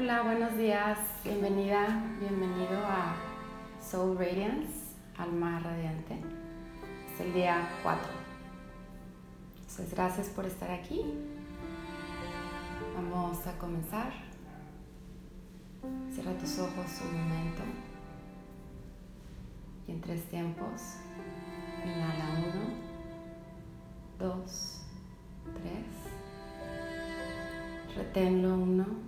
Hola, buenos días, bienvenida, bienvenido a Soul Radiance, Alma Radiante. Es el día 4. Entonces, gracias por estar aquí. Vamos a comenzar. Cierra tus ojos un momento. Y en tres tiempos, inhala uno, dos, tres. Reténlo uno,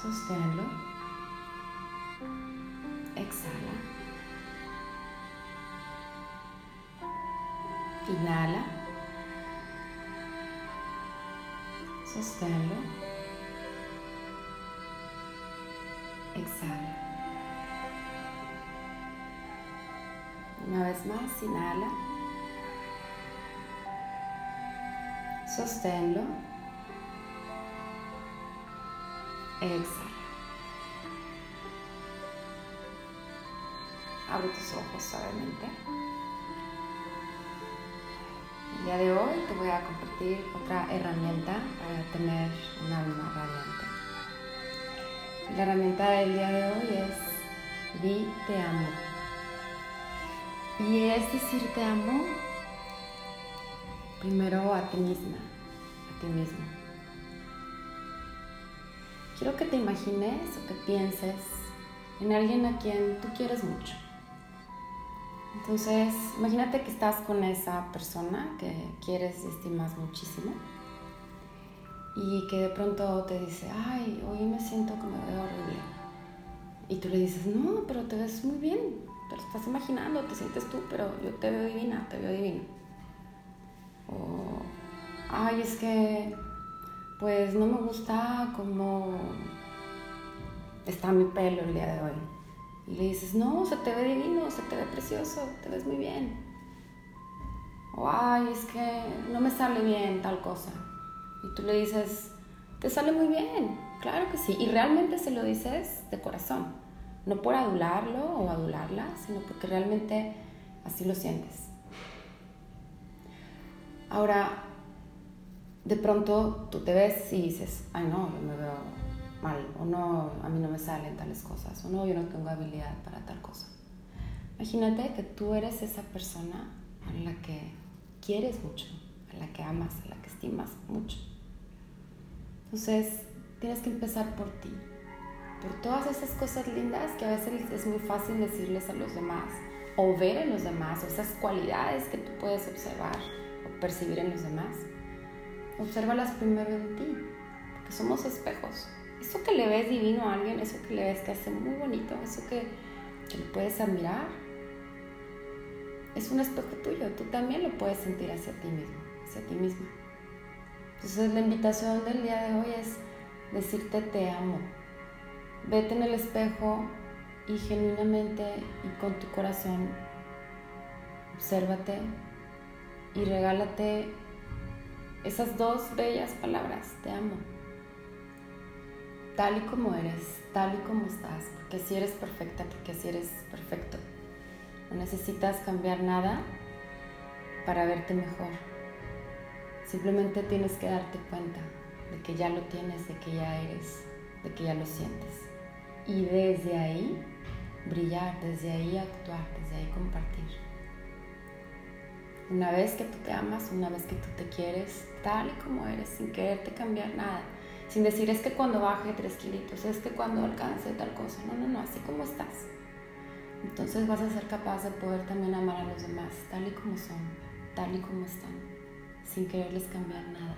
Sosténlo. Exhala. Inhala. Sosténlo. Exhala. Una vez más, inhala. Sosténlo. Exhala. Abre tus ojos suavemente. El día de hoy te voy a compartir otra herramienta para tener un alma radiante. La herramienta del día de hoy es Di te amo. Y es decir te amo primero a ti misma, a ti mismo. Quiero que te imagines o que pienses en alguien a quien tú quieres mucho. Entonces, imagínate que estás con esa persona que quieres y estimas muchísimo y que de pronto te dice, ay, hoy me siento que me veo horrible. Y tú le dices, no, pero te ves muy bien, pero estás imaginando, te sientes tú, pero yo te veo divina, te veo divino. O, ay, es que, pues no me gusta cómo está mi pelo el día de hoy. Y le dices, no, se te ve divino, se te ve precioso, te ves muy bien. O, ay, es que no me sale bien tal cosa. Y tú le dices, te sale muy bien, claro que sí. Y realmente se lo dices de corazón, no por adularlo o adularla, sino porque realmente así lo sientes. Ahora, de pronto tú te ves y dices, ay no, yo me veo mal, o no, a mí no me salen tales cosas, o no, yo no tengo habilidad para tal cosa. Imagínate que tú eres esa persona a la que quieres mucho, a la que amas, a la que estimas mucho. Entonces, tienes que empezar por ti, por todas esas cosas lindas que a veces es muy fácil decirles a los demás, o ver en los demás, o esas cualidades que tú puedes observar o percibir en los demás. Obsérvalas primero en ti, porque somos espejos. Eso que le ves divino a alguien, eso que le ves que hace muy bonito, eso que, que le puedes admirar, es un espejo tuyo. Tú también lo puedes sentir hacia ti mismo, hacia ti misma. Entonces la invitación del día de hoy es decirte te amo. Vete en el espejo y genuinamente y con tu corazón obsérvate y regálate esas dos bellas palabras, te amo. Tal y como eres, tal y como estás, porque así eres perfecta, porque así eres perfecto. No necesitas cambiar nada para verte mejor. Simplemente tienes que darte cuenta de que ya lo tienes, de que ya eres, de que ya lo sientes. Y desde ahí brillar, desde ahí actuar, desde ahí compartir. Una vez que tú te amas, una vez que tú te quieres tal y como eres, sin quererte cambiar nada, Sin decir es que cuando baje tres kilitos, es que cuando alcance tal cosa. No, no, no, así como estás. Entonces vas a ser capaz de poder también amar a los demás tal y como son, tal y como están, sin quererles cambiar nada.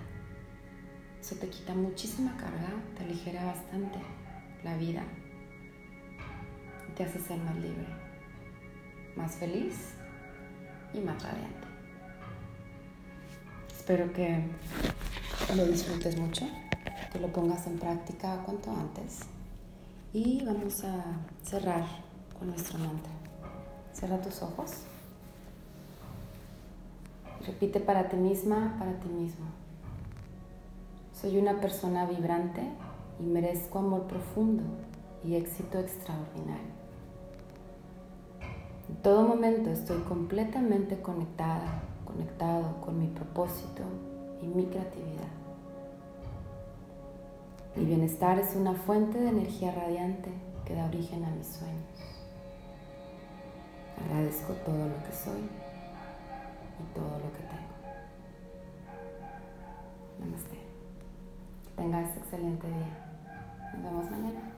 Eso te quita muchísima carga, te aligera bastante la vida te hace ser más libre, más feliz y más radiante. Espero que lo disfrutes mucho que lo pongas en práctica cuanto antes. Y vamos a cerrar con nuestro mantra. Cierra tus ojos. Repite para ti misma, para ti mismo. Soy una persona vibrante y merezco amor profundo y éxito extraordinario. En todo momento estoy completamente conectada, conectado con mi propósito y mi creatividad. Mi bienestar es una fuente de energía radiante que da origen a mis sueños. Agradezco todo lo que soy y todo lo que tengo. Namaste. Que tengas excelente día. Nos vemos mañana.